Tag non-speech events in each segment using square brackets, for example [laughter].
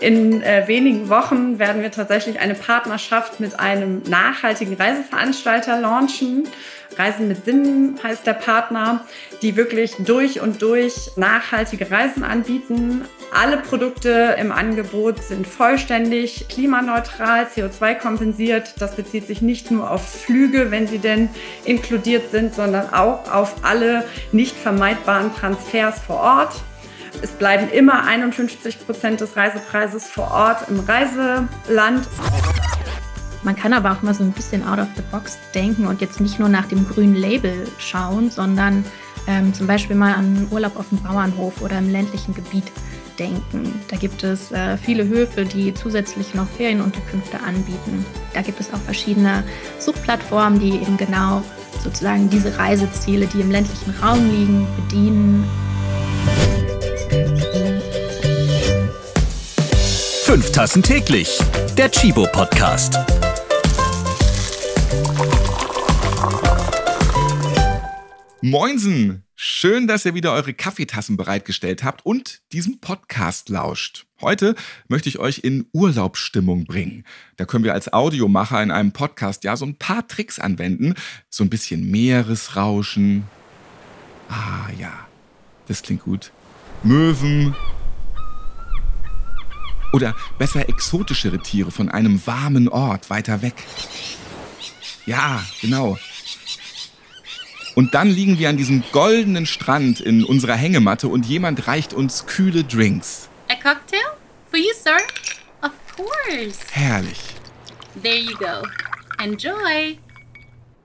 In äh, wenigen Wochen werden wir tatsächlich eine Partnerschaft mit einem nachhaltigen Reiseveranstalter launchen. Reisen mit Sinn heißt der Partner, die wirklich durch und durch nachhaltige Reisen anbieten. Alle Produkte im Angebot sind vollständig klimaneutral, CO2 kompensiert. Das bezieht sich nicht nur auf Flüge, wenn sie denn inkludiert sind, sondern auch auf alle nicht vermeidbaren Transfers vor Ort. Es bleiben immer 51 Prozent des Reisepreises vor Ort im Reiseland. Man kann aber auch mal so ein bisschen out of the box denken und jetzt nicht nur nach dem grünen Label schauen, sondern ähm, zum Beispiel mal an Urlaub auf dem Bauernhof oder im ländlichen Gebiet denken. Da gibt es äh, viele Höfe, die zusätzlich noch Ferienunterkünfte anbieten. Da gibt es auch verschiedene Suchplattformen, die eben genau sozusagen diese Reiseziele, die im ländlichen Raum liegen, bedienen. Fünf Tassen täglich. Der Chibo Podcast. Moinsen! Schön, dass ihr wieder eure Kaffeetassen bereitgestellt habt und diesem Podcast lauscht. Heute möchte ich euch in Urlaubsstimmung bringen. Da können wir als Audiomacher in einem Podcast ja so ein paar Tricks anwenden. So ein bisschen Meeresrauschen. Ah ja, das klingt gut. Möwen. Oder besser exotischere Tiere von einem warmen Ort weiter weg. Ja, genau. Und dann liegen wir an diesem goldenen Strand in unserer Hängematte und jemand reicht uns kühle Drinks. A cocktail? For you, sir? Of course. Herrlich. There you go. Enjoy.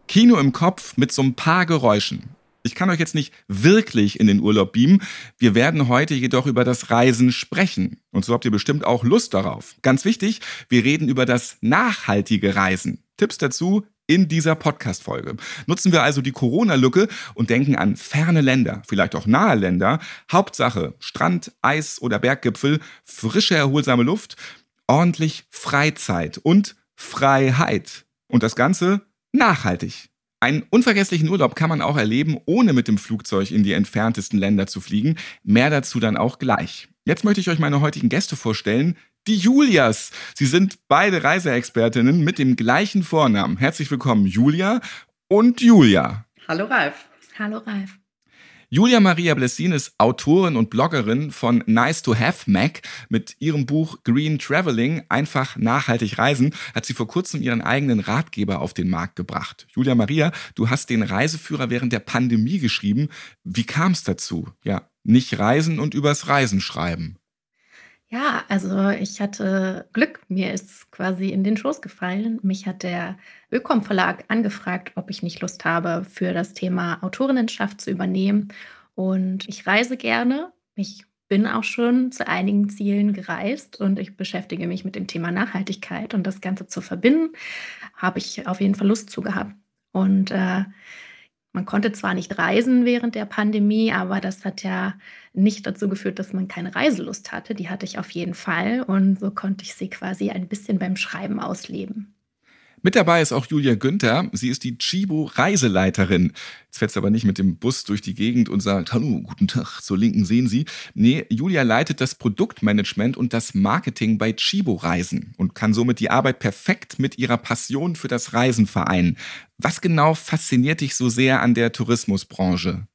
Kino im Kopf mit so ein paar Geräuschen. Ich kann euch jetzt nicht wirklich in den Urlaub beamen. Wir werden heute jedoch über das Reisen sprechen. Und so habt ihr bestimmt auch Lust darauf. Ganz wichtig, wir reden über das nachhaltige Reisen. Tipps dazu in dieser Podcast-Folge. Nutzen wir also die Corona-Lücke und denken an ferne Länder, vielleicht auch nahe Länder. Hauptsache Strand, Eis oder Berggipfel, frische, erholsame Luft, ordentlich Freizeit und Freiheit. Und das Ganze nachhaltig. Einen unvergesslichen Urlaub kann man auch erleben, ohne mit dem Flugzeug in die entferntesten Länder zu fliegen. Mehr dazu dann auch gleich. Jetzt möchte ich euch meine heutigen Gäste vorstellen, die Julias. Sie sind beide Reiseexpertinnen mit dem gleichen Vornamen. Herzlich willkommen, Julia und Julia. Hallo Ralf. Hallo Ralf. Julia Maria Blessin ist Autorin und Bloggerin von Nice to Have Mac. Mit ihrem Buch Green Traveling, einfach nachhaltig reisen, hat sie vor kurzem ihren eigenen Ratgeber auf den Markt gebracht. Julia Maria, du hast den Reiseführer während der Pandemie geschrieben. Wie kam es dazu? Ja, nicht reisen und übers Reisen schreiben. Ja, also ich hatte Glück. Mir ist quasi in den Schoß gefallen. Mich hat der Ökom Verlag angefragt, ob ich nicht Lust habe, für das Thema Autorinnenschaft zu übernehmen. Und ich reise gerne. Ich bin auch schon zu einigen Zielen gereist und ich beschäftige mich mit dem Thema Nachhaltigkeit und das Ganze zu verbinden, habe ich auf jeden Fall Lust zu gehabt. Und äh, man konnte zwar nicht reisen während der Pandemie, aber das hat ja nicht dazu geführt, dass man keine Reiselust hatte. Die hatte ich auf jeden Fall und so konnte ich sie quasi ein bisschen beim Schreiben ausleben. Mit dabei ist auch Julia Günther. Sie ist die Chibo Reiseleiterin. Jetzt fährt sie aber nicht mit dem Bus durch die Gegend und sagt, hallo, guten Tag, zur Linken sehen Sie. Nee, Julia leitet das Produktmanagement und das Marketing bei Chibo Reisen und kann somit die Arbeit perfekt mit ihrer Passion für das Reisen vereinen. Was genau fasziniert dich so sehr an der Tourismusbranche?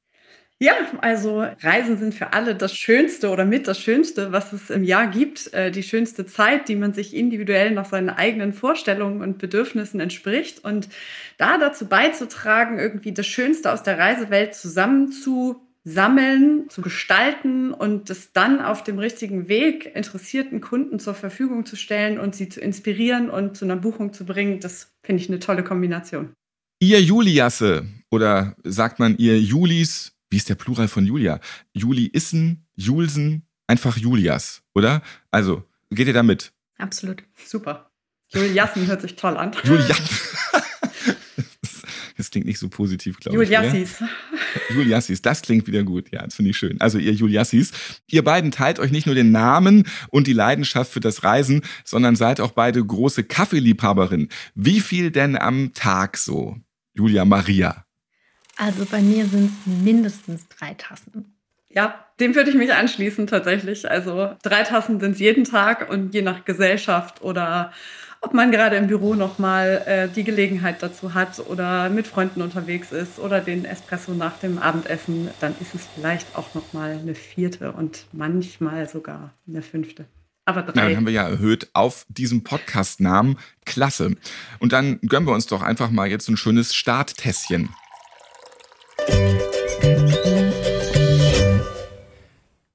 Ja, also Reisen sind für alle das Schönste oder mit das Schönste, was es im Jahr gibt. Äh, die schönste Zeit, die man sich individuell nach seinen eigenen Vorstellungen und Bedürfnissen entspricht. Und da dazu beizutragen, irgendwie das Schönste aus der Reisewelt zusammen zu sammeln, zu gestalten und es dann auf dem richtigen Weg interessierten Kunden zur Verfügung zu stellen und sie zu inspirieren und zu einer Buchung zu bringen, das finde ich eine tolle Kombination. Ihr Juliasse oder sagt man ihr Julis, wie ist der Plural von Julia? Juli Issen, Julsen, einfach Julias, oder? Also, geht ihr damit? Absolut. Super. Juliassen hört sich toll an. Juliassen. [laughs] [laughs] Das klingt nicht so positiv, glaube ich. Juliassis. Juliassis, das klingt wieder gut. Ja, das finde ich schön. Also ihr Juliassis, ihr beiden teilt euch nicht nur den Namen und die Leidenschaft für das Reisen, sondern seid auch beide große Kaffeeliebhaberinnen. Wie viel denn am Tag so? Julia Maria. Also bei mir sind es mindestens drei Tassen. Ja, dem würde ich mich anschließen tatsächlich. Also drei Tassen sind es jeden Tag und je nach Gesellschaft oder ob man gerade im Büro nochmal äh, die Gelegenheit dazu hat oder mit Freunden unterwegs ist oder den Espresso nach dem Abendessen, dann ist es vielleicht auch nochmal eine vierte und manchmal sogar eine fünfte. Aber drei. Ja, dann haben wir ja erhöht auf diesem Podcast-Namen. Klasse. Und dann gönnen wir uns doch einfach mal jetzt ein schönes Starttässchen.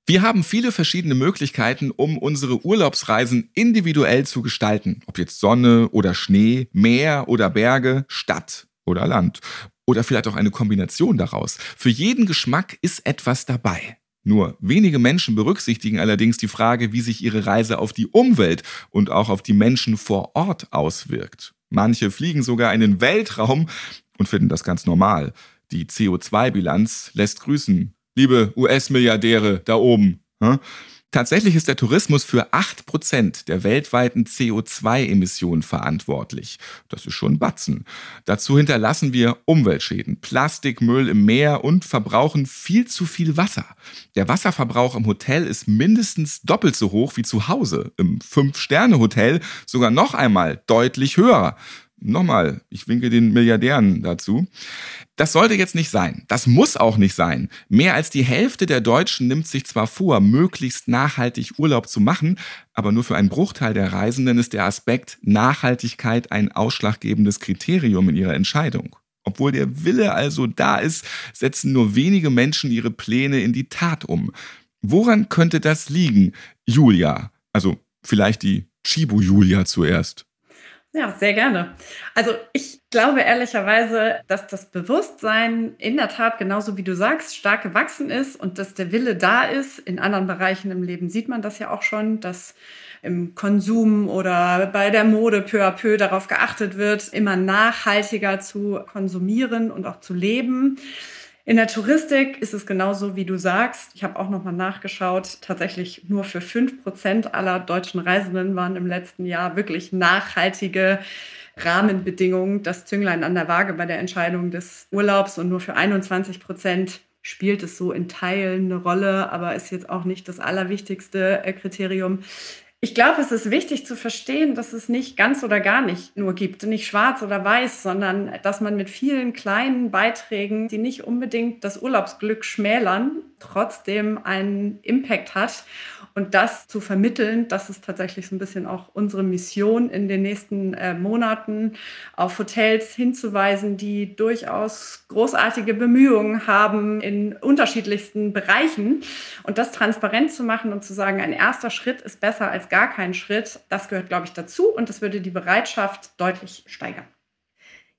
Wir haben viele verschiedene Möglichkeiten, um unsere Urlaubsreisen individuell zu gestalten. Ob jetzt Sonne oder Schnee, Meer oder Berge, Stadt oder Land. Oder vielleicht auch eine Kombination daraus. Für jeden Geschmack ist etwas dabei. Nur wenige Menschen berücksichtigen allerdings die Frage, wie sich ihre Reise auf die Umwelt und auch auf die Menschen vor Ort auswirkt. Manche fliegen sogar in den Weltraum und finden das ganz normal. Die CO2-Bilanz lässt grüßen liebe US-Milliardäre da oben. Tatsächlich ist der Tourismus für 8% der weltweiten CO2-Emissionen verantwortlich. Das ist schon Batzen. Dazu hinterlassen wir Umweltschäden, Plastikmüll im Meer und verbrauchen viel zu viel Wasser. Der Wasserverbrauch im Hotel ist mindestens doppelt so hoch wie zu Hause. Im Fünf-Sterne-Hotel sogar noch einmal deutlich höher. Nochmal, ich winke den Milliardären dazu. Das sollte jetzt nicht sein. Das muss auch nicht sein. Mehr als die Hälfte der Deutschen nimmt sich zwar vor, möglichst nachhaltig Urlaub zu machen, aber nur für einen Bruchteil der Reisenden ist der Aspekt Nachhaltigkeit ein ausschlaggebendes Kriterium in ihrer Entscheidung. Obwohl der Wille also da ist, setzen nur wenige Menschen ihre Pläne in die Tat um. Woran könnte das liegen, Julia? Also vielleicht die Chibu-Julia zuerst. Ja, sehr gerne. Also ich glaube ehrlicherweise, dass das Bewusstsein in der Tat genauso wie du sagst, stark gewachsen ist und dass der Wille da ist. In anderen Bereichen im Leben sieht man das ja auch schon, dass im Konsum oder bei der Mode peu à peu darauf geachtet wird, immer nachhaltiger zu konsumieren und auch zu leben. In der Touristik ist es genauso, wie du sagst. Ich habe auch nochmal nachgeschaut. Tatsächlich nur für fünf Prozent aller deutschen Reisenden waren im letzten Jahr wirklich nachhaltige Rahmenbedingungen das Zünglein an der Waage bei der Entscheidung des Urlaubs und nur für 21 Prozent spielt es so in Teilen eine Rolle, aber ist jetzt auch nicht das allerwichtigste äh, Kriterium. Ich glaube, es ist wichtig zu verstehen, dass es nicht ganz oder gar nicht nur gibt, nicht schwarz oder weiß, sondern dass man mit vielen kleinen Beiträgen, die nicht unbedingt das Urlaubsglück schmälern, trotzdem einen Impact hat. Und das zu vermitteln, das ist tatsächlich so ein bisschen auch unsere Mission in den nächsten äh, Monaten, auf Hotels hinzuweisen, die durchaus großartige Bemühungen haben in unterschiedlichsten Bereichen. Und das transparent zu machen und zu sagen, ein erster Schritt ist besser als gar kein Schritt, das gehört, glaube ich, dazu. Und das würde die Bereitschaft deutlich steigern.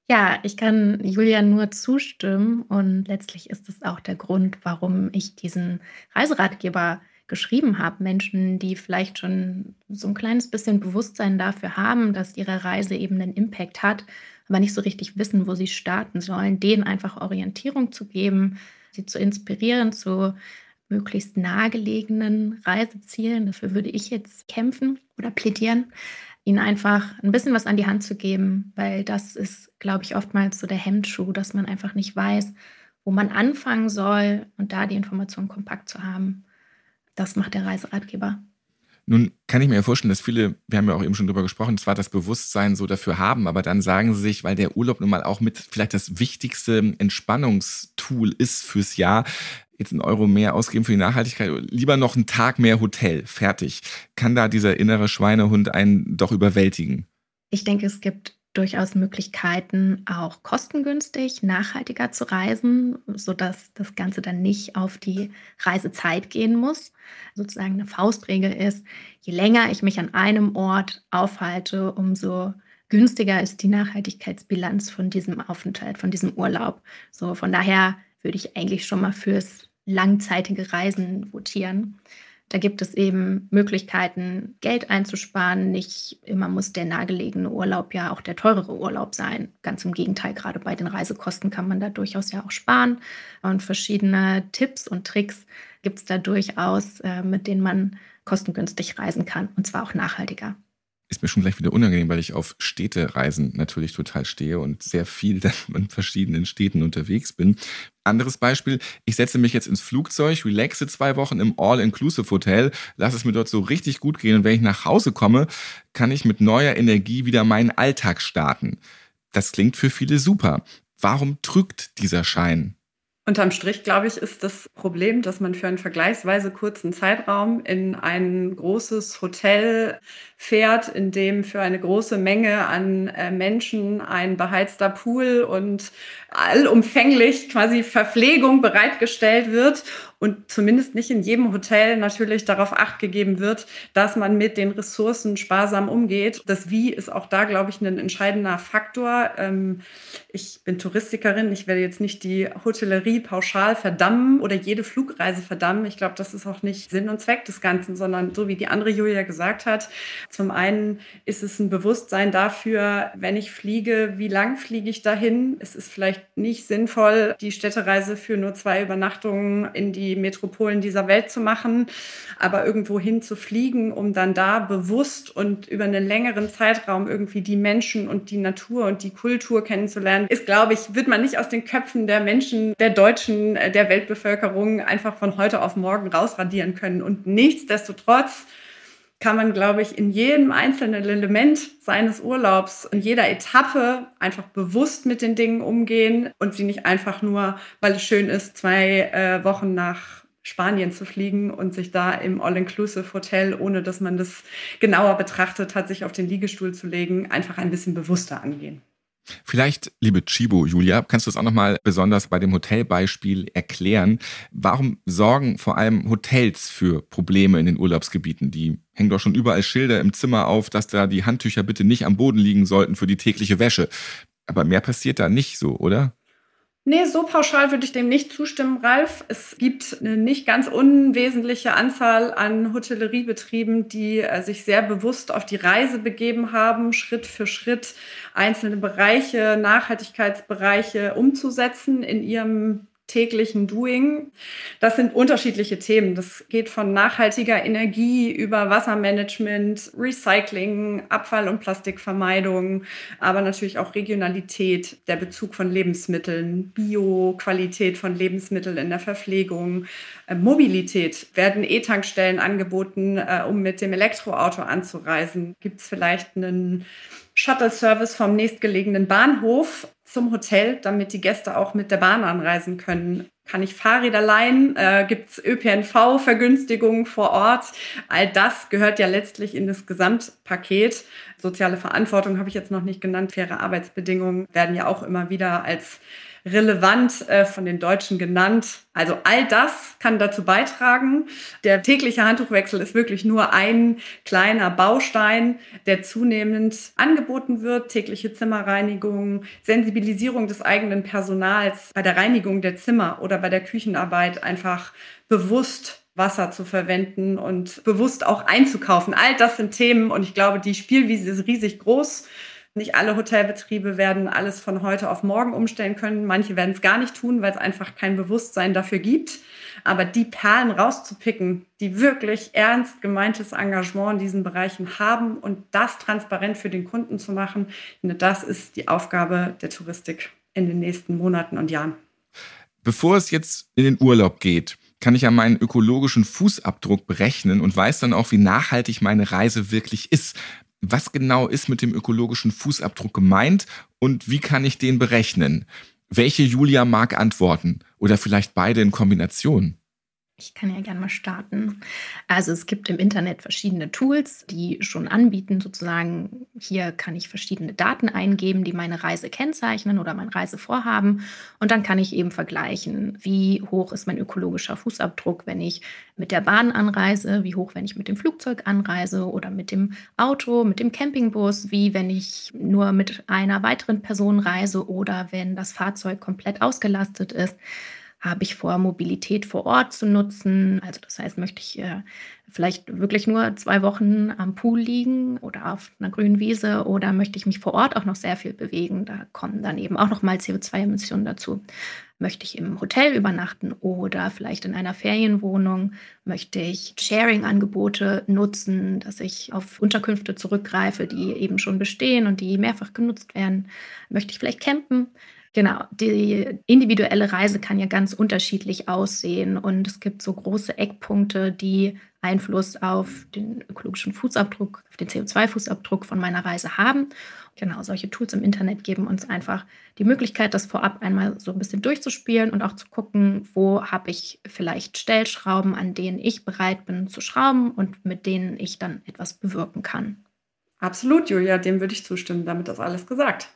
Ja, ich kann Julia nur zustimmen und letztlich ist es auch der Grund, warum ich diesen Reiseratgeber geschrieben habe. Menschen, die vielleicht schon so ein kleines bisschen Bewusstsein dafür haben, dass ihre Reise eben einen Impact hat, aber nicht so richtig wissen, wo sie starten sollen, denen einfach Orientierung zu geben, sie zu inspirieren zu möglichst nahegelegenen Reisezielen. Dafür würde ich jetzt kämpfen oder plädieren, ihnen einfach ein bisschen was an die Hand zu geben, weil das ist, glaube ich, oftmals so der Hemdschuh, dass man einfach nicht weiß, wo man anfangen soll und da die Informationen kompakt zu haben. Das macht der Reiseratgeber. Nun kann ich mir ja vorstellen, dass viele, wir haben ja auch eben schon drüber gesprochen, zwar das Bewusstsein so dafür haben, aber dann sagen sie sich, weil der Urlaub nun mal auch mit vielleicht das wichtigste Entspannungstool ist fürs Jahr, jetzt einen Euro mehr ausgeben für die Nachhaltigkeit, lieber noch einen Tag mehr Hotel, fertig. Kann da dieser innere Schweinehund einen doch überwältigen? Ich denke, es gibt durchaus Möglichkeiten, auch kostengünstig, nachhaltiger zu reisen, sodass das Ganze dann nicht auf die Reisezeit gehen muss. Sozusagen eine Faustregel ist, je länger ich mich an einem Ort aufhalte, umso günstiger ist die Nachhaltigkeitsbilanz von diesem Aufenthalt, von diesem Urlaub. So, von daher würde ich eigentlich schon mal fürs langzeitige Reisen votieren. Da gibt es eben Möglichkeiten, Geld einzusparen. Nicht immer muss der nahegelegene Urlaub ja auch der teurere Urlaub sein. Ganz im Gegenteil, gerade bei den Reisekosten kann man da durchaus ja auch sparen. Und verschiedene Tipps und Tricks gibt es da durchaus, äh, mit denen man kostengünstig reisen kann und zwar auch nachhaltiger. Ist mir schon gleich wieder unangenehm, weil ich auf Städtereisen natürlich total stehe und sehr viel [laughs] dann in verschiedenen Städten unterwegs bin. Anderes Beispiel, ich setze mich jetzt ins Flugzeug, relaxe zwei Wochen im All-Inclusive-Hotel, lasse es mir dort so richtig gut gehen und wenn ich nach Hause komme, kann ich mit neuer Energie wieder meinen Alltag starten. Das klingt für viele super. Warum trügt dieser Schein? Unterm Strich, glaube ich, ist das Problem, dass man für einen vergleichsweise kurzen Zeitraum in ein großes Hotel fährt, in dem für eine große Menge an äh, Menschen ein beheizter Pool und allumfänglich quasi Verpflegung bereitgestellt wird und zumindest nicht in jedem Hotel natürlich darauf acht gegeben wird, dass man mit den Ressourcen sparsam umgeht. Das Wie ist auch da, glaube ich, ein entscheidender Faktor. Ähm, ich bin Touristikerin, ich werde jetzt nicht die Hotellerie pauschal verdammen oder jede Flugreise verdammen. Ich glaube, das ist auch nicht Sinn und Zweck des Ganzen, sondern so wie die andere Julia gesagt hat, zum einen ist es ein Bewusstsein dafür, wenn ich fliege, wie lang fliege ich dahin? Es ist vielleicht nicht sinnvoll, die Städtereise für nur zwei Übernachtungen in die Metropolen dieser Welt zu machen, aber irgendwo hin zu fliegen, um dann da bewusst und über einen längeren Zeitraum irgendwie die Menschen und die Natur und die Kultur kennenzulernen, ist, glaube ich, wird man nicht aus den Köpfen der Menschen, der Deutschen, äh, der Weltbevölkerung einfach von heute auf morgen rausradieren können. Und nichtsdestotrotz kann man, glaube ich, in jedem einzelnen Element seines Urlaubs, in jeder Etappe einfach bewusst mit den Dingen umgehen und sie nicht einfach nur, weil es schön ist, zwei äh, Wochen nach Spanien zu fliegen und sich da im All-Inclusive-Hotel, ohne dass man das genauer betrachtet hat, sich auf den Liegestuhl zu legen, einfach ein bisschen bewusster angehen. Vielleicht, liebe Chibo, Julia, kannst du es auch nochmal besonders bei dem Hotelbeispiel erklären. Warum sorgen vor allem Hotels für Probleme in den Urlaubsgebieten? Die hängen doch schon überall Schilder im Zimmer auf, dass da die Handtücher bitte nicht am Boden liegen sollten für die tägliche Wäsche. Aber mehr passiert da nicht so, oder? Nee, so pauschal würde ich dem nicht zustimmen, Ralf. Es gibt eine nicht ganz unwesentliche Anzahl an Hotelleriebetrieben, die äh, sich sehr bewusst auf die Reise begeben haben, Schritt für Schritt einzelne Bereiche, Nachhaltigkeitsbereiche umzusetzen in ihrem täglichen Doing. Das sind unterschiedliche Themen. Das geht von nachhaltiger Energie über Wassermanagement, Recycling, Abfall- und Plastikvermeidung, aber natürlich auch Regionalität, der Bezug von Lebensmitteln, Bio-Qualität von Lebensmitteln in der Verpflegung, äh, Mobilität. Werden E-Tankstellen angeboten, äh, um mit dem Elektroauto anzureisen? Gibt es vielleicht einen Shuttle-Service vom nächstgelegenen Bahnhof zum Hotel, damit die Gäste auch mit der Bahn anreisen können. Kann ich Fahrräder leihen? Äh, Gibt es ÖPNV-Vergünstigungen vor Ort? All das gehört ja letztlich in das Gesamtpaket. Soziale Verantwortung habe ich jetzt noch nicht genannt. Faire Arbeitsbedingungen werden ja auch immer wieder als relevant äh, von den Deutschen genannt. Also all das kann dazu beitragen. Der tägliche Handtuchwechsel ist wirklich nur ein kleiner Baustein, der zunehmend angeboten wird. Tägliche Zimmerreinigung, Sensibilisierung des eigenen Personals bei der Reinigung der Zimmer oder bei der Küchenarbeit einfach bewusst Wasser zu verwenden und bewusst auch einzukaufen. All das sind Themen und ich glaube, die Spielwiese ist riesig groß. Nicht alle Hotelbetriebe werden alles von heute auf morgen umstellen können. Manche werden es gar nicht tun, weil es einfach kein Bewusstsein dafür gibt. Aber die Perlen rauszupicken, die wirklich ernst gemeintes Engagement in diesen Bereichen haben und das transparent für den Kunden zu machen, das ist die Aufgabe der Touristik in den nächsten Monaten und Jahren. Bevor es jetzt in den Urlaub geht, kann ich ja meinen ökologischen Fußabdruck berechnen und weiß dann auch, wie nachhaltig meine Reise wirklich ist. Was genau ist mit dem ökologischen Fußabdruck gemeint und wie kann ich den berechnen? Welche Julia mag antworten oder vielleicht beide in Kombination? Ich kann ja gerne mal starten. Also es gibt im Internet verschiedene Tools, die schon anbieten, sozusagen, hier kann ich verschiedene Daten eingeben, die meine Reise kennzeichnen oder mein Reisevorhaben. Und dann kann ich eben vergleichen, wie hoch ist mein ökologischer Fußabdruck, wenn ich mit der Bahn anreise, wie hoch, wenn ich mit dem Flugzeug anreise oder mit dem Auto, mit dem Campingbus, wie wenn ich nur mit einer weiteren Person reise oder wenn das Fahrzeug komplett ausgelastet ist Habe ich vor, Mobilität vor Ort zu nutzen? Also das heißt, möchte ich äh, vielleicht wirklich nur zwei Wochen am Pool liegen oder auf einer grünen Wiese oder möchte ich mich vor Ort auch noch sehr viel bewegen? Da kommen dann eben auch noch mal CO2-Emissionen dazu. Möchte ich im Hotel übernachten oder vielleicht in einer Ferienwohnung? Möchte ich Sharing-Angebote nutzen, dass ich auf Unterkünfte zurückgreife, die eben schon bestehen und die mehrfach genutzt werden? Möchte ich vielleicht campen? Genau, die individuelle Reise kann ja ganz unterschiedlich aussehen und es gibt so große Eckpunkte, die Einfluss auf den ökologischen Fußabdruck, auf den CO2-Fußabdruck von meiner Reise haben. Genau, solche Tools im Internet geben uns einfach die Möglichkeit, das vorab einmal so ein bisschen durchzuspielen und auch zu gucken, wo habe ich vielleicht Stellschrauben, an denen ich bereit bin zu schrauben und mit denen ich dann etwas bewirken kann. Absolut, Julia, dem würde ich zustimmen. Damit ist alles gesagt.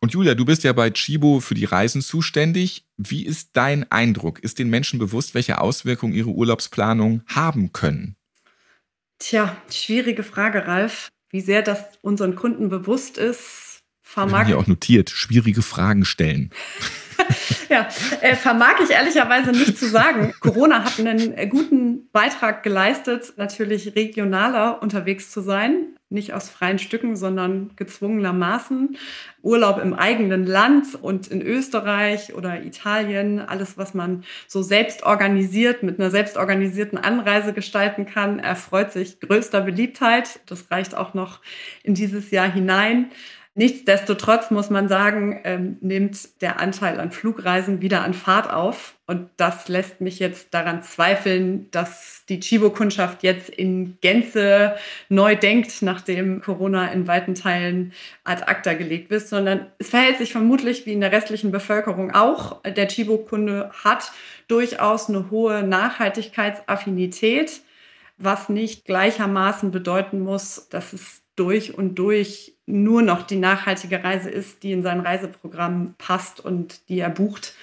Und Julia, du bist ja bei Chibo für die Reisen zuständig. Wie ist dein Eindruck? Ist den Menschen bewusst, welche Auswirkungen ihre Urlaubsplanung haben können? Tja, schwierige Frage, Ralf. Wie sehr das unseren Kunden bewusst ist, vermag ich. auch notiert, schwierige Fragen stellen. [laughs] ja, äh, vermag ich ehrlicherweise nicht zu sagen. [laughs] Corona hat einen guten Beitrag geleistet, natürlich regionaler unterwegs zu sein. Nicht aus freien Stücken, sondern gezwungenermaßen. Urlaub im eigenen Land und in Österreich oder Italien, alles, was man so selbst organisiert, mit einer selbstorganisierten Anreise gestalten kann, erfreut sich größter Beliebtheit. Das reicht auch noch in dieses Jahr hinein. Nichtsdestotrotz muss man sagen, ähm, nimmt der Anteil an Flugreisen wieder an Fahrt auf. Und das lässt mich jetzt daran zweifeln, dass die Chibo-Kundschaft jetzt in Gänze neu denkt, nachdem Corona in weiten Teilen ad acta gelegt ist, sondern es verhält sich vermutlich wie in der restlichen Bevölkerung auch. Der Chibo-Kunde hat durchaus eine hohe Nachhaltigkeitsaffinität, was nicht gleichermaßen bedeuten muss, dass es durch und durch nur noch die nachhaltige Reise ist, die in sein Reiseprogramm passt und die er bucht.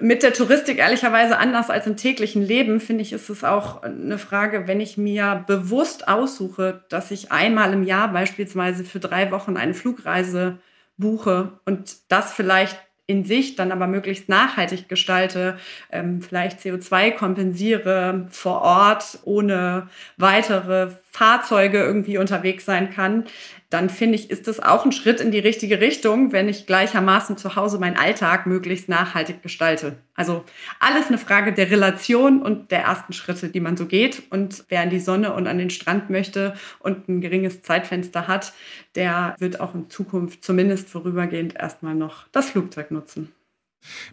Mit der Touristik ehrlicherweise anders als im täglichen Leben, finde ich, ist es auch eine Frage, wenn ich mir bewusst aussuche, dass ich einmal im Jahr beispielsweise für drei Wochen eine Flugreise buche und das vielleicht in sich dann aber möglichst nachhaltig gestalte, ähm, vielleicht CO2 kompensiere vor Ort, ohne weitere Fahrzeuge irgendwie unterwegs sein kann, dann finde ich, ist das auch ein Schritt in die richtige Richtung, wenn ich gleichermaßen zu Hause meinen Alltag möglichst nachhaltig gestalte. Also alles eine Frage der Relation und der ersten Schritte, die man so geht. Und wer an die Sonne und an den Strand möchte und ein geringes Zeitfenster hat, der wird auch in Zukunft zumindest vorübergehend erstmal noch das Flugzeug nutzen.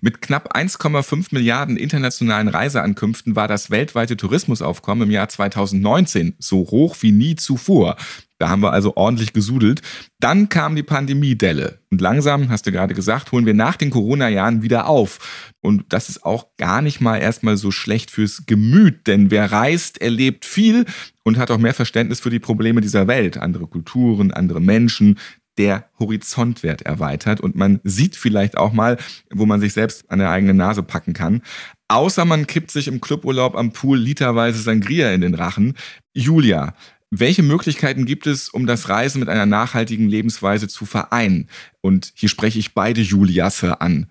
Mit knapp 1,5 Milliarden internationalen Reiseankünften war das weltweite Tourismusaufkommen im Jahr 2019 so hoch wie nie zuvor. Da haben wir also ordentlich gesudelt. Dann kam die Pandemiedelle. Und langsam, hast du gerade gesagt, holen wir nach den Corona-Jahren wieder auf. Und das ist auch gar nicht mal erstmal so schlecht fürs Gemüt, denn wer reist, erlebt viel und hat auch mehr Verständnis für die Probleme dieser Welt. Andere Kulturen, andere Menschen, der Horizont wird erweitert und man sieht vielleicht auch mal, wo man sich selbst an der eigenen Nase packen kann. Außer man kippt sich im Cluburlaub am Pool literweise Sangria in den Rachen. Julia, welche Möglichkeiten gibt es, um das Reisen mit einer nachhaltigen Lebensweise zu vereinen? Und hier spreche ich beide Juliasse an.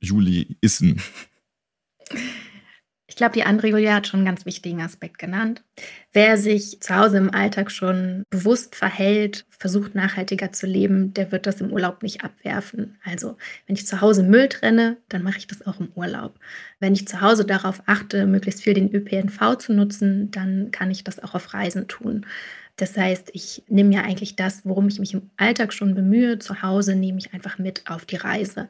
Juli Issen. [laughs] Ich glaube, die andere Julia hat schon einen ganz wichtigen Aspekt genannt. Wer sich zu Hause im Alltag schon bewusst verhält, versucht nachhaltiger zu leben, der wird das im Urlaub nicht abwerfen. Also, wenn ich zu Hause Müll trenne, dann mache ich das auch im Urlaub. Wenn ich zu Hause darauf achte, möglichst viel den ÖPNV zu nutzen, dann kann ich das auch auf Reisen tun. Das heißt, ich nehme ja eigentlich das, worum ich mich im Alltag schon bemühe, zu Hause nehme ich einfach mit auf die Reise.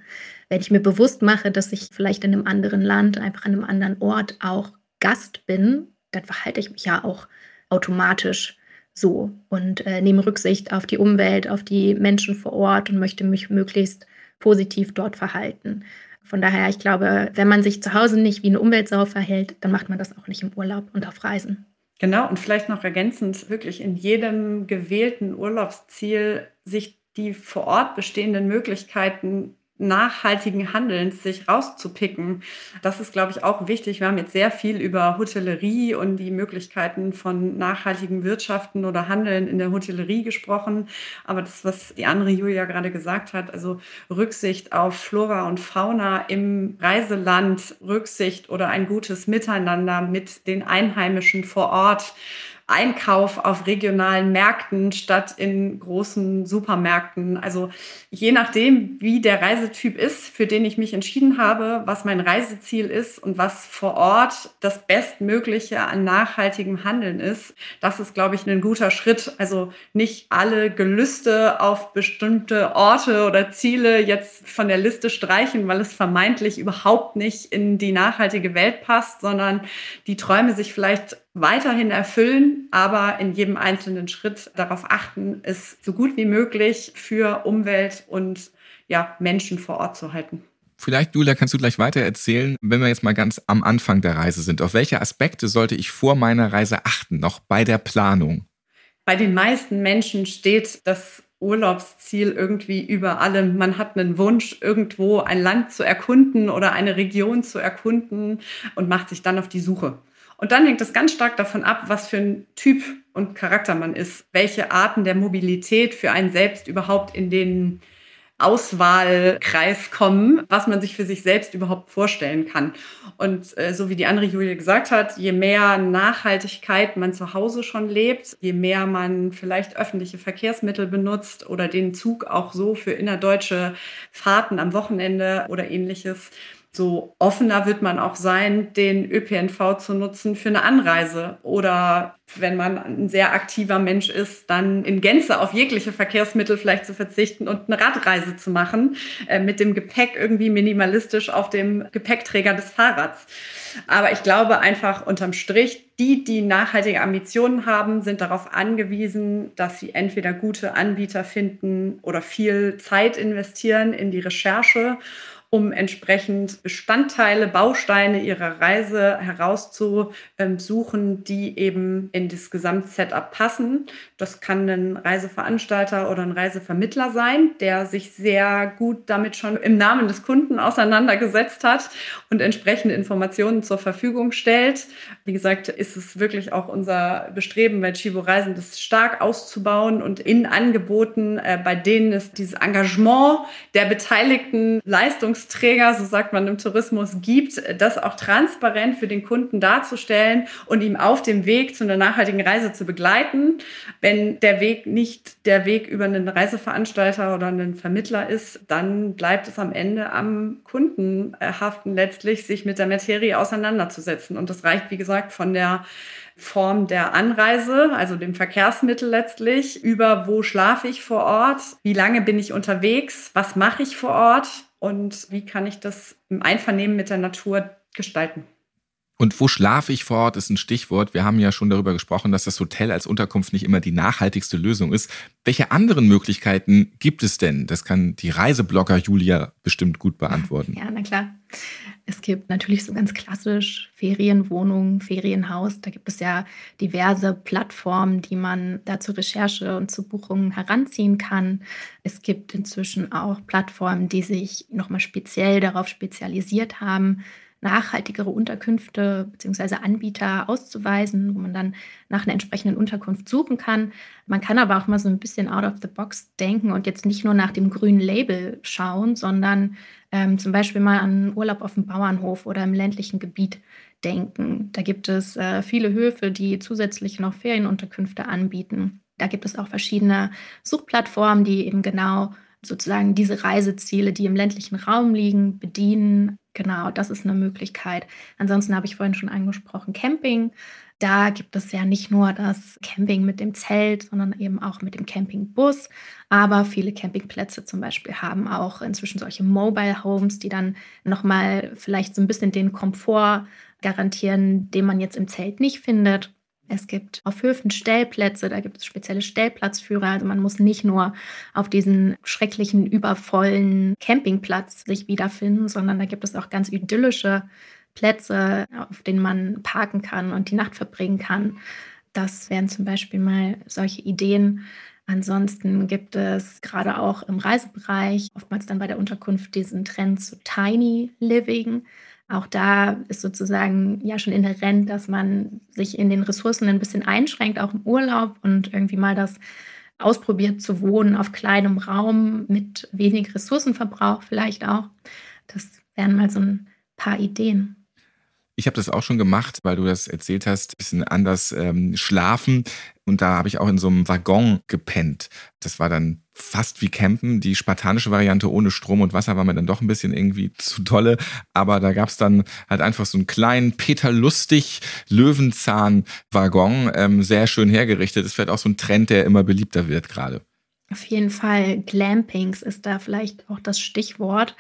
Wenn ich mir bewusst mache, dass ich vielleicht in einem anderen Land, einfach an einem anderen Ort auch Gast bin, dann verhalte ich mich ja auch automatisch so und äh, nehme Rücksicht auf die Umwelt, auf die Menschen vor Ort und möchte mich möglichst positiv dort verhalten. Von daher, ich glaube, wenn man sich zu Hause nicht wie eine Umweltsau verhält, dann macht man das auch nicht im Urlaub und auf Reisen. Genau, und vielleicht noch ergänzend, wirklich in jedem gewählten Urlaubsziel sich die vor Ort bestehenden Möglichkeiten nachhaltigen Handelns sich rauszupicken. Das ist, glaube ich, auch wichtig. Wir haben jetzt sehr viel über Hotellerie und die Möglichkeiten von nachhaltigen Wirtschaften oder Handeln in der Hotellerie gesprochen. Aber das, was die andere Julia gerade gesagt hat, also Rücksicht auf Flora und Fauna im Reiseland, Rücksicht oder ein gutes Miteinander mit den Einheimischen vor Ort, Einkauf auf regionalen Märkten statt in großen Supermärkten. Also je nachdem, wie der Reisetyp ist, für den ich mich entschieden habe, was mein Reiseziel ist und was vor Ort das Bestmögliche an nachhaltigem Handeln ist, das ist, glaube ich, ein guter Schritt. Also nicht alle Gelüste auf bestimmte Orte oder Ziele jetzt von der Liste streichen, weil es vermeintlich überhaupt nicht in die nachhaltige Welt passt, sondern die Träume sich vielleicht weiterhin erfüllen, aber in jedem einzelnen Schritt darauf achten, es so gut wie möglich für Umwelt und ja, Menschen vor Ort zu halten. Vielleicht, Julia, kannst du gleich weiter erzählen, wenn wir jetzt mal ganz am Anfang der Reise sind. Auf welche Aspekte sollte ich vor meiner Reise achten, noch bei der Planung? Bei den meisten Menschen steht das Urlaubsziel irgendwie über allem. Man hat einen Wunsch, irgendwo ein Land zu erkunden oder eine Region zu erkunden und macht sich dann auf die Suche. Und dann hängt es ganz stark davon ab, was für ein Typ und Charakter man ist, welche Arten der Mobilität für einen selbst überhaupt in den Auswahlkreis kommen, was man sich für sich selbst überhaupt vorstellen kann. Und äh, so wie die andere Julia gesagt hat, je mehr Nachhaltigkeit man zu Hause schon lebt, je mehr man vielleicht öffentliche Verkehrsmittel benutzt oder den Zug auch so für innerdeutsche Fahrten am Wochenende oder ähnliches, so offener wird man auch sein, den ÖPNV zu nutzen für eine Anreise. Oder wenn man ein sehr aktiver Mensch ist, dann in Gänze auf jegliche Verkehrsmittel vielleicht zu verzichten und eine Radreise zu machen, äh, mit dem Gepäck irgendwie minimalistisch auf dem Gepäckträger des Fahrrads. Aber ich glaube einfach unterm Strich, die, die nachhaltige Ambitionen haben, sind darauf angewiesen, dass sie entweder gute Anbieter finden oder viel Zeit investieren in die Recherche um entsprechend Bestandteile, Bausteine ihrer Reise herauszusuchen, die eben in das Gesamtsetup passen. Das kann ein Reiseveranstalter oder ein Reisevermittler sein, der sich sehr gut damit schon im Namen des Kunden auseinandergesetzt hat und entsprechende Informationen zur Verfügung stellt. Wie gesagt, ist es wirklich auch unser Bestreben bei Chibo Reisen, das stark auszubauen und in Angeboten, äh, bei denen es dieses Engagement der beteiligten Leistungs Leistungsträger, so sagt man im Tourismus, gibt, das auch transparent für den Kunden darzustellen und ihm auf dem Weg zu einer nachhaltigen Reise zu begleiten. Wenn der Weg nicht der Weg über einen Reiseveranstalter oder einen Vermittler ist, dann bleibt es am Ende am Kunden haften, letztlich sich mit der Materie auseinanderzusetzen. Und das reicht, wie gesagt, von der Form der Anreise, also dem Verkehrsmittel letztlich, über wo schlafe ich vor Ort, wie lange bin ich unterwegs, was mache ich vor Ort, und wie kann ich das im Einvernehmen mit der Natur gestalten. Und wo schlafe ich vor Ort, ist ein Stichwort. Wir haben ja schon darüber gesprochen, dass das Hotel als Unterkunft nicht immer die nachhaltigste Lösung ist. Welche anderen Möglichkeiten gibt es denn? Das kann die Reiseblogger Julia bestimmt gut beantworten. Ja, na klar. Es gibt natürlich so ganz klassisch Ferienwohnungen, Ferienhaus. Da gibt es ja diverse Plattformen, die man da zur Recherche und zu Buchungen heranziehen kann. Es gibt inzwischen auch Plattformen, die sich nochmal speziell darauf spezialisiert haben, nachhaltigere Unterkünfte bzw. Anbieter auszuweisen, wo man dann nach einer entsprechenden Unterkunft suchen kann. Man kann aber auch mal so ein bisschen out of the box denken und jetzt nicht nur nach dem grünen Label schauen, sondern ähm, zum Beispiel mal an Urlaub auf dem Bauernhof oder im ländlichen Gebiet denken. Da gibt es äh, viele Höfe, die zusätzlich noch Ferienunterkünfte anbieten. Da gibt es auch verschiedene Suchplattformen, die eben genau sozusagen diese Reiseziele, die im ländlichen Raum liegen, bedienen. Genau, das ist eine Möglichkeit. Ansonsten habe ich vorhin schon angesprochen, Camping. Da gibt es ja nicht nur das Camping mit dem Zelt, sondern eben auch mit dem Campingbus. Aber viele Campingplätze zum Beispiel haben auch inzwischen solche Mobile Homes, die dann nochmal vielleicht so ein bisschen den Komfort garantieren, den man jetzt im Zelt nicht findet. Es gibt auf Höfen Stellplätze, da gibt es spezielle Stellplatzführer. Also man muss nicht nur auf diesen schrecklichen, übervollen Campingplatz sich wiederfinden, sondern da gibt es auch ganz idyllische Plätze, auf denen man parken kann und die Nacht verbringen kann. Das wären zum Beispiel mal solche Ideen. Ansonsten gibt es gerade auch im Reisebereich, oftmals dann bei der Unterkunft, diesen Trend zu Tiny Living. Auch da ist sozusagen ja schon inhärent, dass man sich in den Ressourcen ein bisschen einschränkt, auch im Urlaub und irgendwie mal das ausprobiert zu wohnen auf kleinem Raum mit wenig Ressourcenverbrauch vielleicht auch. Das wären mal so ein paar Ideen. Ich habe das auch schon gemacht, weil du das erzählt hast, ein bisschen anders ähm, schlafen. Und da habe ich auch in so einem Waggon gepennt. Das war dann fast wie Campen. Die spartanische Variante ohne Strom und Wasser war mir dann doch ein bisschen irgendwie zu tolle. Aber da gab es dann halt einfach so einen kleinen Peter Lustig Löwenzahn-Waggon, ähm, sehr schön hergerichtet. Das wird auch so ein Trend, der immer beliebter wird gerade. Auf jeden Fall. Glampings ist da vielleicht auch das Stichwort.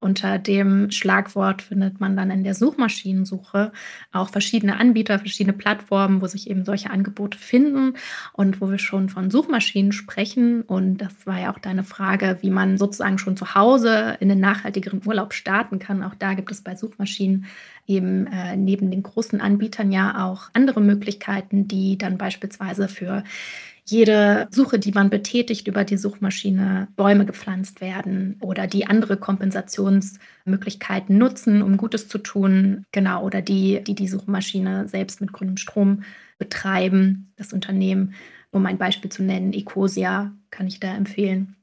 Unter dem Schlagwort findet man dann in der Suchmaschinensuche auch verschiedene Anbieter, verschiedene Plattformen, wo sich eben solche Angebote finden und wo wir schon von Suchmaschinen sprechen. Und das war ja auch deine Frage, wie man sozusagen schon zu Hause in den nachhaltigeren Urlaub starten kann. Auch da gibt es bei Suchmaschinen eben äh, neben den großen Anbietern ja auch andere Möglichkeiten, die dann beispielsweise für jede Suche, die man betätigt über die Suchmaschine, Bäume gepflanzt werden oder die andere Kompensationsmöglichkeiten nutzen, um Gutes zu tun. Genau, oder die, die die Suchmaschine selbst mit grünem Strom betreiben, das Unternehmen. Um ein Beispiel zu nennen, Ecosia kann ich da empfehlen.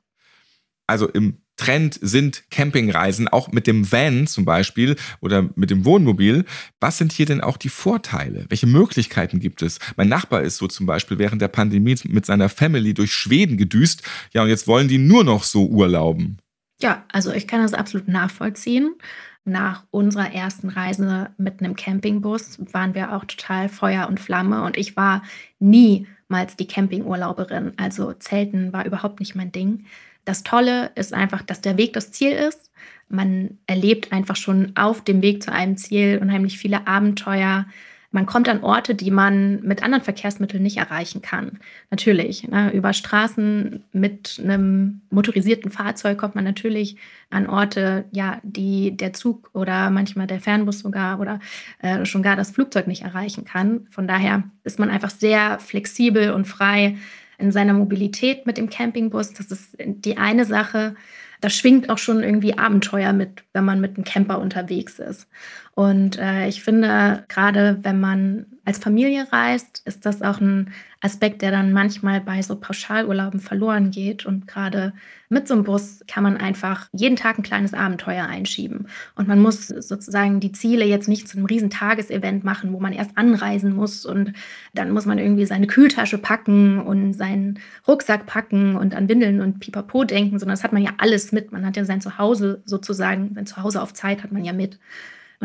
Also im Trend sind Campingreisen, auch mit dem Van zum Beispiel oder mit dem Wohnmobil. Was sind hier denn auch die Vorteile? Welche Möglichkeiten gibt es? Mein Nachbar ist so zum Beispiel während der Pandemie mit seiner Family durch Schweden gedüst. Ja, und jetzt wollen die nur noch so urlauben. Ja, also ich kann das absolut nachvollziehen. Nach unserer ersten Reise mit einem Campingbus waren wir auch total Feuer und Flamme und ich war niemals die Campingurlauberin. Also Zelten war überhaupt nicht mein Ding. Das Tolle ist einfach, dass der Weg das Ziel ist. Man erlebt einfach schon auf dem Weg zu einem Ziel unheimlich viele Abenteuer. Man kommt an Orte, die man mit anderen Verkehrsmitteln nicht erreichen kann. Natürlich, ne, über Straßen mit einem motorisierten Fahrzeug kommt man natürlich an Orte, ja, die der Zug oder manchmal der Fernbus sogar oder äh, schon gar das Flugzeug nicht erreichen kann. Von daher ist man einfach sehr flexibel und frei in seiner Mobilität mit dem Campingbus. Das ist die eine Sache. Da schwingt auch schon irgendwie Abenteuer mit, wenn man mit einem Camper unterwegs ist. Und äh, ich finde, gerade wenn man als Familie reist, ist das auch ein Aspekt, der dann manchmal bei so Pauschalurlauben verloren geht. Und gerade mit so einem Bus kann man einfach jeden Tag ein kleines Abenteuer einschieben. Und man muss sozusagen die Ziele jetzt nicht zu einem riesen Tagesevent machen, wo man erst anreisen muss und dann muss man irgendwie seine Kühltasche packen und seinen Rucksack packen und an Windeln und Pipapo denken, sondern das hat man ja alles mit. Man hat ja sein Zuhause sozusagen, sein Zuhause auf Zeit hat man ja mit.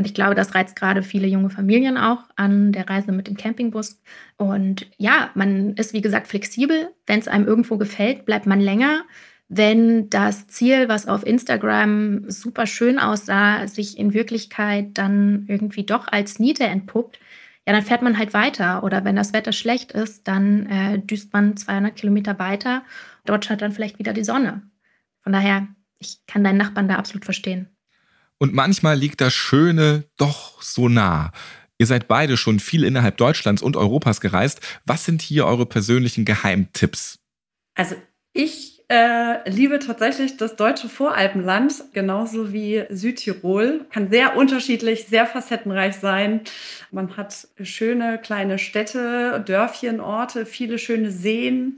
Und ich glaube, das reizt gerade viele junge Familien auch an der Reise mit dem Campingbus. Und ja, man ist, wie gesagt, flexibel. Wenn es einem irgendwo gefällt, bleibt man länger. Wenn das Ziel, was auf Instagram super schön aussah, sich in Wirklichkeit dann irgendwie doch als Niete entpuppt, ja, dann fährt man halt weiter. Oder wenn das Wetter schlecht ist, dann äh, düst man 200 Kilometer weiter. Dort schaut dann vielleicht wieder die Sonne. Von daher, ich kann deinen Nachbarn da absolut verstehen. Und manchmal liegt das Schöne doch so nah. Ihr seid beide schon viel innerhalb Deutschlands und Europas gereist. Was sind hier eure persönlichen Geheimtipps? Also ich äh, liebe tatsächlich das deutsche Voralpenland, genauso wie Südtirol. Kann sehr unterschiedlich, sehr facettenreich sein. Man hat schöne kleine Städte, Dörfchen, Orte, viele schöne Seen,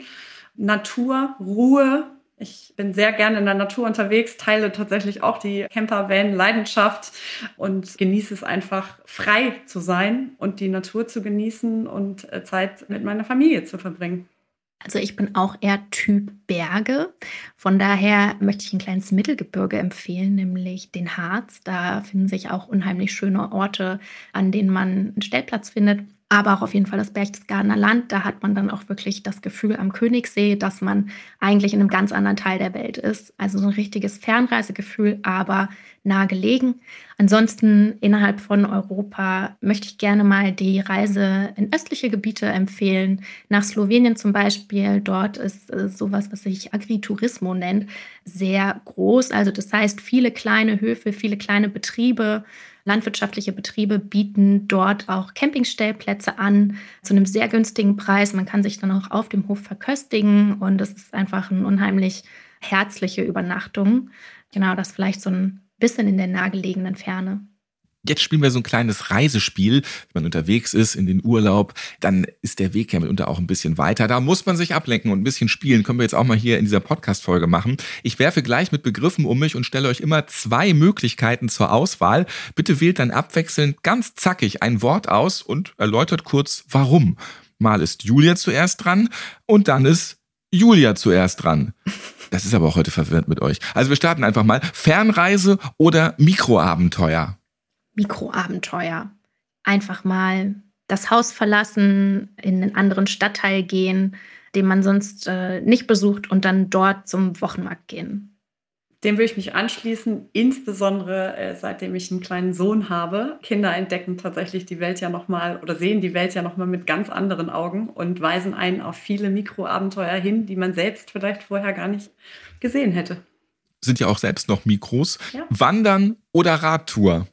Natur, Ruhe. Ich bin sehr gerne in der Natur unterwegs, teile tatsächlich auch die Camper-Van-Leidenschaft und genieße es einfach, frei zu sein und die Natur zu genießen und äh, Zeit mit meiner Familie zu verbringen. Also ich bin auch eher Typ Berge. Von daher möchte ich ein kleines Mittelgebirge empfehlen, nämlich den Harz. Da finden sich auch unheimlich schöne Orte, an denen man einen Stellplatz findet aber auch auf jeden Fall das Berchtesgadener Land. Da hat man dann auch wirklich das Gefühl am Königssee, dass man eigentlich in einem ganz anderen Teil der Welt ist. Also so ein richtiges Fernreisegefühl, aber nah gelegen. Ansonsten innerhalb von Europa möchte ich gerne mal die Reise in östliche Gebiete empfehlen. Nach Slowenien zum Beispiel. Dort ist äh, sowas, was sich Agriturismo nennt, sehr groß. Also das heißt viele kleine Höfe, viele kleine Betriebe Landwirtschaftliche Betriebe bieten dort auch Campingstellplätze an zu einem sehr günstigen Preis. Man kann sich dann auch auf dem Hof verköstigen und es ist einfach eine unheimlich herzliche Übernachtung. Genau, das vielleicht so ein bisschen in der nahegelegenen Ferne. Jetzt spielen wir so ein kleines Reisespiel. Wenn man unterwegs ist in den Urlaub, dann ist der Weg ja mitunter auch ein bisschen weiter. Da muss man sich ablenken und ein bisschen spielen. Können wir jetzt auch mal hier in dieser Podcast-Folge machen. Ich werfe gleich mit Begriffen um mich und stelle euch immer zwei Möglichkeiten zur Auswahl. Bitte wählt dann abwechselnd ganz zackig ein Wort aus und erläutert kurz, warum. Mal ist Julia zuerst dran und dann ist Julia zuerst dran. Das ist aber auch heute verwirrend mit euch. Also wir starten einfach mal. Fernreise oder Mikroabenteuer? Mikroabenteuer. Einfach mal das Haus verlassen, in einen anderen Stadtteil gehen, den man sonst äh, nicht besucht und dann dort zum Wochenmarkt gehen. Dem würde ich mich anschließen, insbesondere äh, seitdem ich einen kleinen Sohn habe. Kinder entdecken tatsächlich die Welt ja nochmal oder sehen die Welt ja nochmal mit ganz anderen Augen und weisen einen auf viele Mikroabenteuer hin, die man selbst vielleicht vorher gar nicht gesehen hätte. Sind ja auch selbst noch Mikros. Ja. Wandern oder Radtour?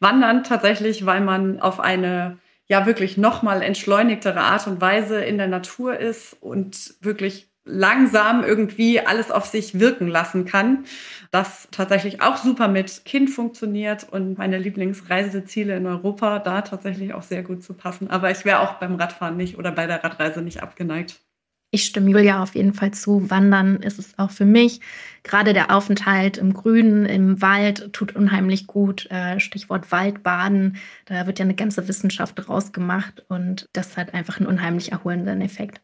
Wandern tatsächlich, weil man auf eine ja wirklich nochmal entschleunigtere Art und Weise in der Natur ist und wirklich langsam irgendwie alles auf sich wirken lassen kann. Das tatsächlich auch super mit Kind funktioniert und meine Lieblingsreiseziele in Europa da tatsächlich auch sehr gut zu passen. Aber ich wäre auch beim Radfahren nicht oder bei der Radreise nicht abgeneigt. Ich stimme Julia auf jeden Fall zu. Wandern ist es auch für mich. Gerade der Aufenthalt im Grünen, im Wald tut unheimlich gut. Äh, Stichwort Waldbaden. Da wird ja eine ganze Wissenschaft draus gemacht und das hat einfach einen unheimlich erholenden Effekt.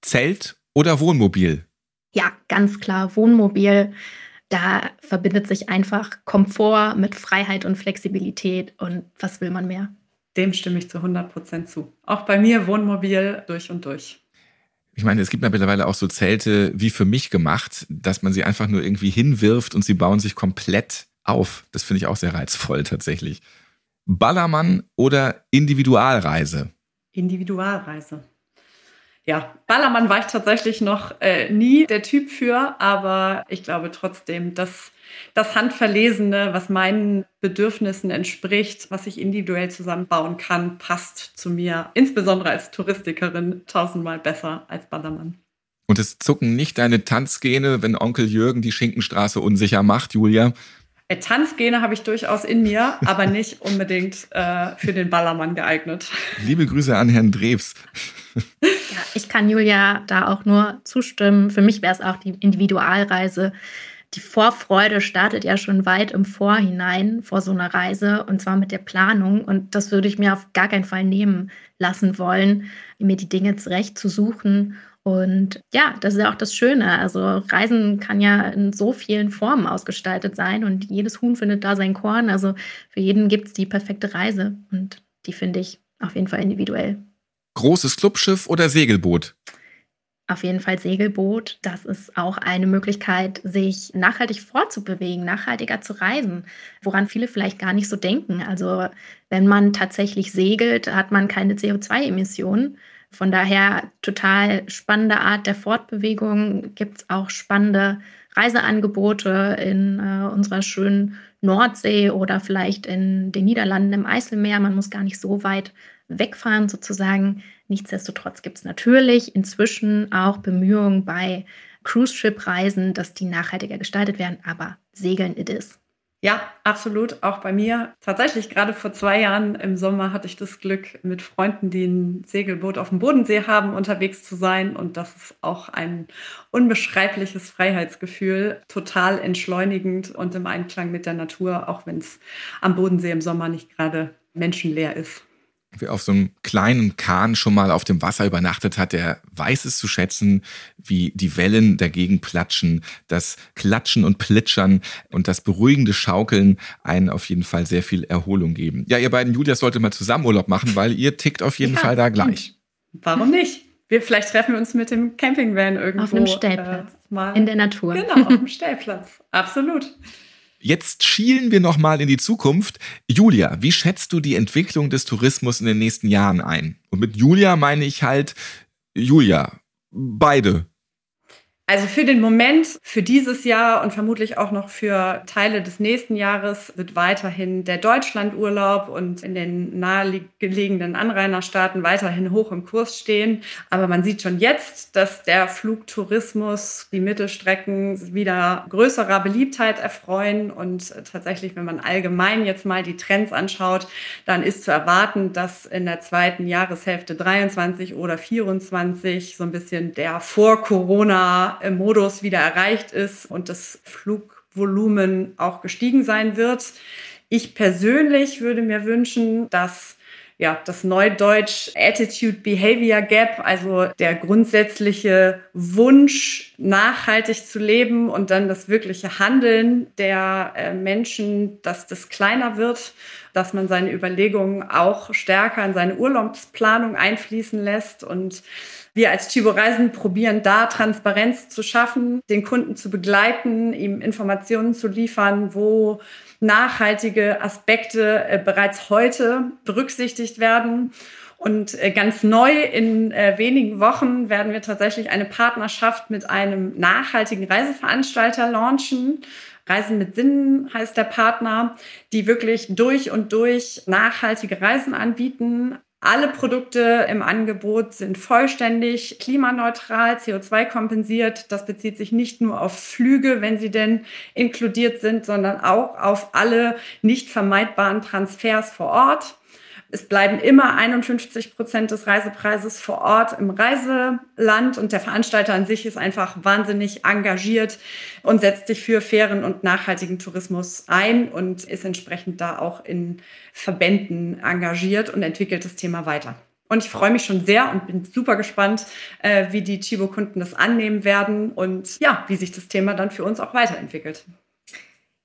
Zelt oder Wohnmobil? Ja, ganz klar, Wohnmobil. Da verbindet sich einfach Komfort mit Freiheit und Flexibilität. Und was will man mehr? Dem stimme ich zu 100 Prozent zu. Auch bei mir Wohnmobil durch und durch. Ich meine, es gibt mittlerweile auch so Zelte wie für mich gemacht, dass man sie einfach nur irgendwie hinwirft und sie bauen sich komplett auf. Das finde ich auch sehr reizvoll tatsächlich. Ballermann oder Individualreise? Individualreise ja, Ballermann war ich tatsächlich noch äh, nie der Typ für, aber ich glaube trotzdem, dass das Handverlesene, was meinen Bedürfnissen entspricht, was ich individuell zusammenbauen kann, passt zu mir, insbesondere als Touristikerin, tausendmal besser als Ballermann. Und es zucken nicht deine Tanzgene, wenn Onkel Jürgen die Schinkenstraße unsicher macht, Julia? Äh, Tanzgene habe ich durchaus in mir, aber nicht unbedingt äh, für den Ballermann geeignet. Liebe Grüße an Herrn Drews. Ja, ich kann Julia da auch nur zustimmen. Für mich wäre es auch die Individualreise. Die Vorfreude startet ja schon weit im Vorhinein vor so einer Reise und zwar mit der Planung. Und das würde ich mir auf gar keinen Fall nehmen lassen wollen, mir die Dinge zurecht zu suchen. Und ja, das ist ja auch das Schöne. Also Reisen kann ja in so vielen Formen ausgestaltet sein und jedes Huhn findet da sein Korn. Also für jeden gibt es die perfekte Reise und die finde ich auf jeden Fall individuell. Großes Clubschiff oder Segelboot? Auf jeden Fall Segelboot. Das ist auch eine Möglichkeit, sich nachhaltig fortzubewegen, nachhaltiger zu reisen, woran viele vielleicht gar nicht so denken. Also wenn man tatsächlich segelt, hat man keine CO2-Emissionen. Von daher total spannende Art der Fortbewegung. Gibt es auch spannende Reiseangebote in äh, unserer schönen Nordsee oder vielleicht in den Niederlanden im Eiselmeer. Man muss gar nicht so weit wegfahren sozusagen. Nichtsdestotrotz gibt es natürlich inzwischen auch Bemühungen bei Cruise-Ship-Reisen, dass die nachhaltiger gestaltet werden, aber Segeln it is. Ja, absolut. Auch bei mir. Tatsächlich, gerade vor zwei Jahren im Sommer hatte ich das Glück, mit Freunden, die ein Segelboot auf dem Bodensee haben, unterwegs zu sein. Und das ist auch ein unbeschreibliches Freiheitsgefühl, total entschleunigend und im Einklang mit der Natur, auch wenn es am Bodensee im Sommer nicht gerade menschenleer ist. Wer auf so einem kleinen Kahn schon mal auf dem Wasser übernachtet hat, der weiß es zu schätzen, wie die Wellen dagegen platschen, das Klatschen und Plitschern und das beruhigende Schaukeln einen auf jeden Fall sehr viel Erholung geben. Ja, ihr beiden Julias sollte mal zusammen Urlaub machen, weil ihr tickt auf jeden ja, Fall da gleich. Warum nicht? Wir, vielleicht treffen wir uns mit dem Campingvan irgendwo. Auf einem Stellplatz. Äh, mal. In der Natur. Genau, auf dem [laughs] Stellplatz. Absolut. Jetzt schielen wir nochmal in die Zukunft. Julia, wie schätzt du die Entwicklung des Tourismus in den nächsten Jahren ein? Und mit Julia meine ich halt Julia. Beide. Also für den Moment, für dieses Jahr und vermutlich auch noch für Teile des nächsten Jahres wird weiterhin der Deutschlandurlaub und in den nahegelegenen Anrainerstaaten weiterhin hoch im Kurs stehen. Aber man sieht schon jetzt, dass der Flugtourismus, die Mittelstrecken wieder größerer Beliebtheit erfreuen. Und tatsächlich, wenn man allgemein jetzt mal die Trends anschaut, dann ist zu erwarten, dass in der zweiten Jahreshälfte 23 oder 24 so ein bisschen der Vor-Corona Modus wieder erreicht ist und das Flugvolumen auch gestiegen sein wird. Ich persönlich würde mir wünschen, dass ja, das Neudeutsch Attitude Behavior Gap, also der grundsätzliche Wunsch, nachhaltig zu leben und dann das wirkliche Handeln der äh, Menschen, dass das kleiner wird, dass man seine Überlegungen auch stärker in seine Urlaubsplanung einfließen lässt und wir als Chibo Reisen probieren da Transparenz zu schaffen, den Kunden zu begleiten, ihm Informationen zu liefern, wo nachhaltige Aspekte äh, bereits heute berücksichtigt werden. Und äh, ganz neu in äh, wenigen Wochen werden wir tatsächlich eine Partnerschaft mit einem nachhaltigen Reiseveranstalter launchen. Reisen mit Sinn heißt der Partner, die wirklich durch und durch nachhaltige Reisen anbieten, alle Produkte im Angebot sind vollständig klimaneutral, CO2 kompensiert. Das bezieht sich nicht nur auf Flüge, wenn sie denn inkludiert sind, sondern auch auf alle nicht vermeidbaren Transfers vor Ort. Es bleiben immer 51 Prozent des Reisepreises vor Ort im Reiseland und der Veranstalter an sich ist einfach wahnsinnig engagiert und setzt sich für fairen und nachhaltigen Tourismus ein und ist entsprechend da auch in Verbänden engagiert und entwickelt das Thema weiter. Und ich freue mich schon sehr und bin super gespannt, äh, wie die Chibo-Kunden das annehmen werden und ja, wie sich das Thema dann für uns auch weiterentwickelt.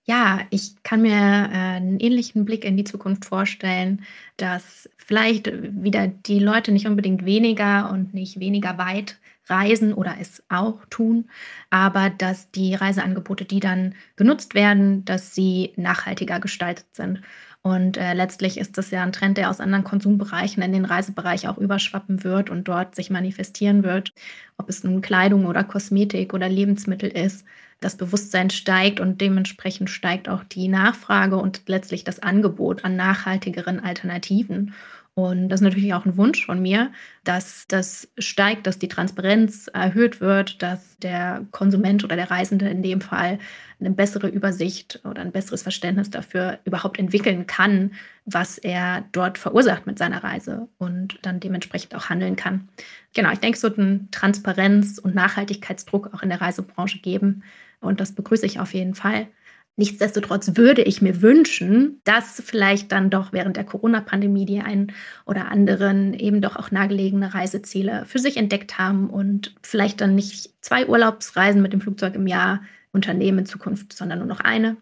Ja, ich kann mir äh, einen ähnlichen Blick in die Zukunft vorstellen, dass vielleicht wieder die Leute nicht unbedingt weniger und nicht weniger weit reisen oder es auch tun, aber dass die Reiseangebote, die dann genutzt werden, dass sie nachhaltiger gestaltet sind. Und äh, letztlich ist das ja ein Trend, der aus anderen Konsumbereichen in den Reisebereich auch überschwappen wird und dort sich manifestieren wird, ob es nun Kleidung oder Kosmetik oder Lebensmittel ist das Bewusstsein steigt und dementsprechend steigt auch die Nachfrage und letztlich das Angebot an nachhaltigeren Alternativen. Und das ist natürlich auch ein Wunsch von mir, dass das steigt, dass die Transparenz erhöht wird, dass der Konsument oder der Reisende in dem Fall eine bessere Übersicht oder ein besseres Verständnis dafür überhaupt entwickeln kann, was er dort verursacht mit seiner Reise und dann dementsprechend auch handeln kann. Genau, ich denke, es wird einen Transparenz- und Nachhaltigkeitsdruck auch in der Reisebranche geben, und das begrüße ich auf jeden Fall. Nichtsdestotrotz würde ich mir wünschen, dass vielleicht dann doch während der Corona-Pandemie die einen oder anderen eben doch auch nahegelegene Reiseziele für sich entdeckt haben und vielleicht dann nicht zwei Urlaubsreisen mit dem Flugzeug im Jahr unternehmen in Zukunft, sondern nur noch eine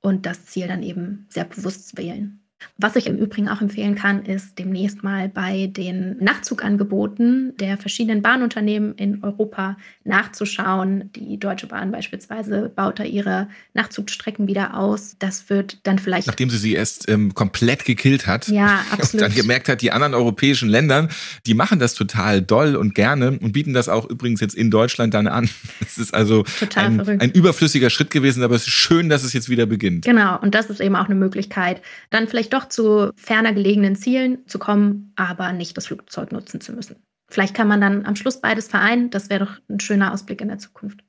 und das Ziel dann eben sehr bewusst wählen. Was ich im Übrigen auch empfehlen kann, ist demnächst mal bei den Nachtzugangeboten der verschiedenen Bahnunternehmen in Europa nachzuschauen. Die Deutsche Bahn beispielsweise baut da ihre Nachtzugstrecken wieder aus. Das wird dann vielleicht. Nachdem sie sie erst ähm, komplett gekillt hat. Ja, [laughs] absolut. Und dann gemerkt hat, die anderen europäischen Länder, die machen das total doll und gerne und bieten das auch übrigens jetzt in Deutschland dann an. [laughs] Es ist also ein, ein überflüssiger Schritt gewesen, aber es ist schön, dass es jetzt wieder beginnt. Genau. Und das ist eben auch eine Möglichkeit, dann vielleicht vielleicht doch zu ferner gelegenen Zielen zu kommen, aber nicht das Flugzeug nutzen zu müssen. Vielleicht kann man dann am Schluss beides vereinen. Das wäre doch ein schöner Ausblick in der Zukunft.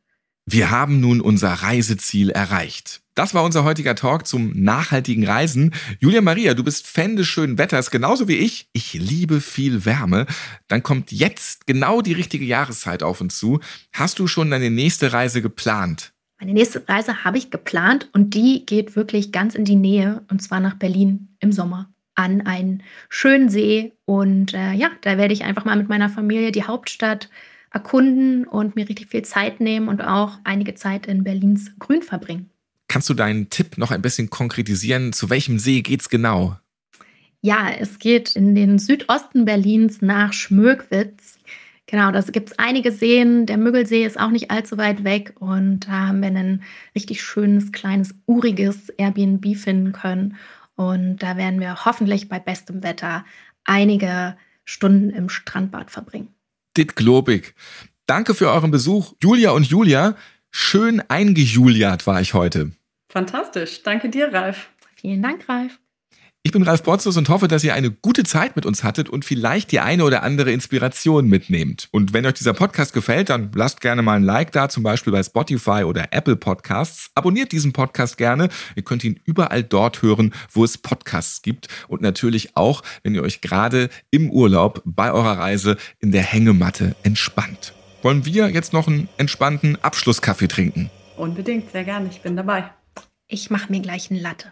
Wir haben nun unser Reiseziel erreicht. Das war unser heutiger Talk zum nachhaltigen Reisen. Julia Maria, du bist Fan des schönen Wetters, genauso wie ich. Ich liebe viel Wärme. Dann kommt jetzt genau die richtige Jahreszeit auf uns zu. Hast du schon deine nächste Reise geplant? Meine nächste Reise habe ich geplant und die geht wirklich ganz in die Nähe und zwar nach Berlin im Sommer an einen schönen See. Und äh, ja, da werde ich einfach mal mit meiner Familie die Hauptstadt erkunden und mir richtig viel Zeit nehmen und auch einige Zeit in Berlins Grün verbringen. Kannst du deinen Tipp noch ein bisschen konkretisieren? Zu welchem See geht es genau? Ja, es geht in den Südosten Berlins nach Schmöckwitz. Genau, da gibt es einige Seen. Der Müggelsee ist auch nicht allzu weit weg und da haben wir ein richtig schönes, kleines, uriges Airbnb finden können. Und da werden wir hoffentlich bei bestem Wetter einige Stunden im Strandbad verbringen. Dit globig. Danke für euren Besuch, Julia und Julia. Schön eingejuliat war ich heute. Fantastisch. Danke dir, Ralf. Vielen Dank, Ralf. Ich bin Ralf Potzus und hoffe, dass ihr eine gute Zeit mit uns hattet und vielleicht die eine oder andere Inspiration mitnehmt. Und wenn euch dieser Podcast gefällt, dann lasst gerne mal ein Like da, zum Beispiel bei Spotify oder Apple Podcasts. Abonniert diesen Podcast gerne. Ihr könnt ihn überall dort hören, wo es Podcasts gibt. Und natürlich auch, wenn ihr euch gerade im Urlaub bei eurer Reise in der Hängematte entspannt. Wollen wir jetzt noch einen entspannten Abschlusskaffee trinken? Unbedingt, sehr gerne. Ich bin dabei. Ich mache mir gleich eine Latte.